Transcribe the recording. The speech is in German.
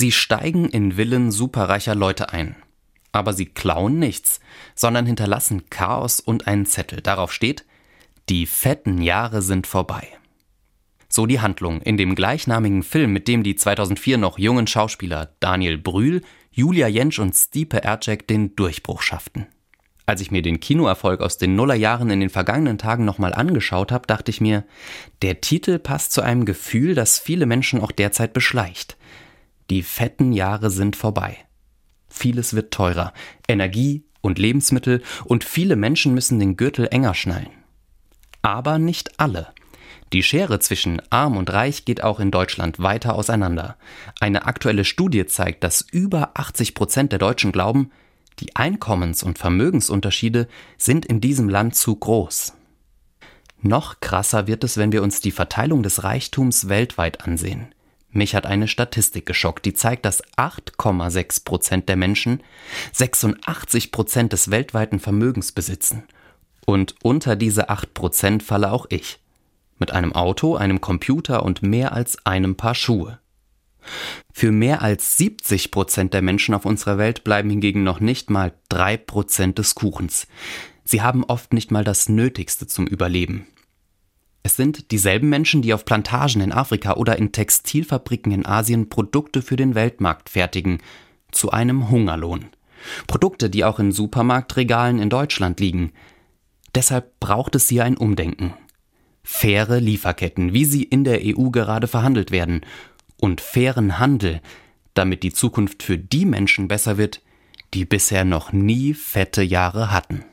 Sie steigen in Villen superreicher Leute ein. Aber sie klauen nichts, sondern hinterlassen Chaos und einen Zettel. Darauf steht, die fetten Jahre sind vorbei. So die Handlung in dem gleichnamigen Film, mit dem die 2004 noch jungen Schauspieler Daniel Brühl, Julia Jentsch und Stipe Ercek den Durchbruch schafften. Als ich mir den Kinoerfolg aus den Nullerjahren in den vergangenen Tagen nochmal angeschaut habe, dachte ich mir, der Titel passt zu einem Gefühl, das viele Menschen auch derzeit beschleicht. Die fetten Jahre sind vorbei. Vieles wird teurer. Energie und Lebensmittel und viele Menschen müssen den Gürtel enger schnallen. Aber nicht alle. Die Schere zwischen arm und reich geht auch in Deutschland weiter auseinander. Eine aktuelle Studie zeigt, dass über 80 Prozent der Deutschen glauben, die Einkommens- und Vermögensunterschiede sind in diesem Land zu groß. Noch krasser wird es, wenn wir uns die Verteilung des Reichtums weltweit ansehen. Mich hat eine Statistik geschockt, die zeigt, dass 8,6 Prozent der Menschen 86 Prozent des weltweiten Vermögens besitzen. Und unter diese 8 Prozent falle auch ich. Mit einem Auto, einem Computer und mehr als einem Paar Schuhe. Für mehr als 70 Prozent der Menschen auf unserer Welt bleiben hingegen noch nicht mal drei Prozent des Kuchens. Sie haben oft nicht mal das Nötigste zum Überleben. Es sind dieselben Menschen, die auf Plantagen in Afrika oder in Textilfabriken in Asien Produkte für den Weltmarkt fertigen, zu einem Hungerlohn. Produkte, die auch in Supermarktregalen in Deutschland liegen. Deshalb braucht es hier ein Umdenken. Faire Lieferketten, wie sie in der EU gerade verhandelt werden, und fairen Handel, damit die Zukunft für die Menschen besser wird, die bisher noch nie fette Jahre hatten.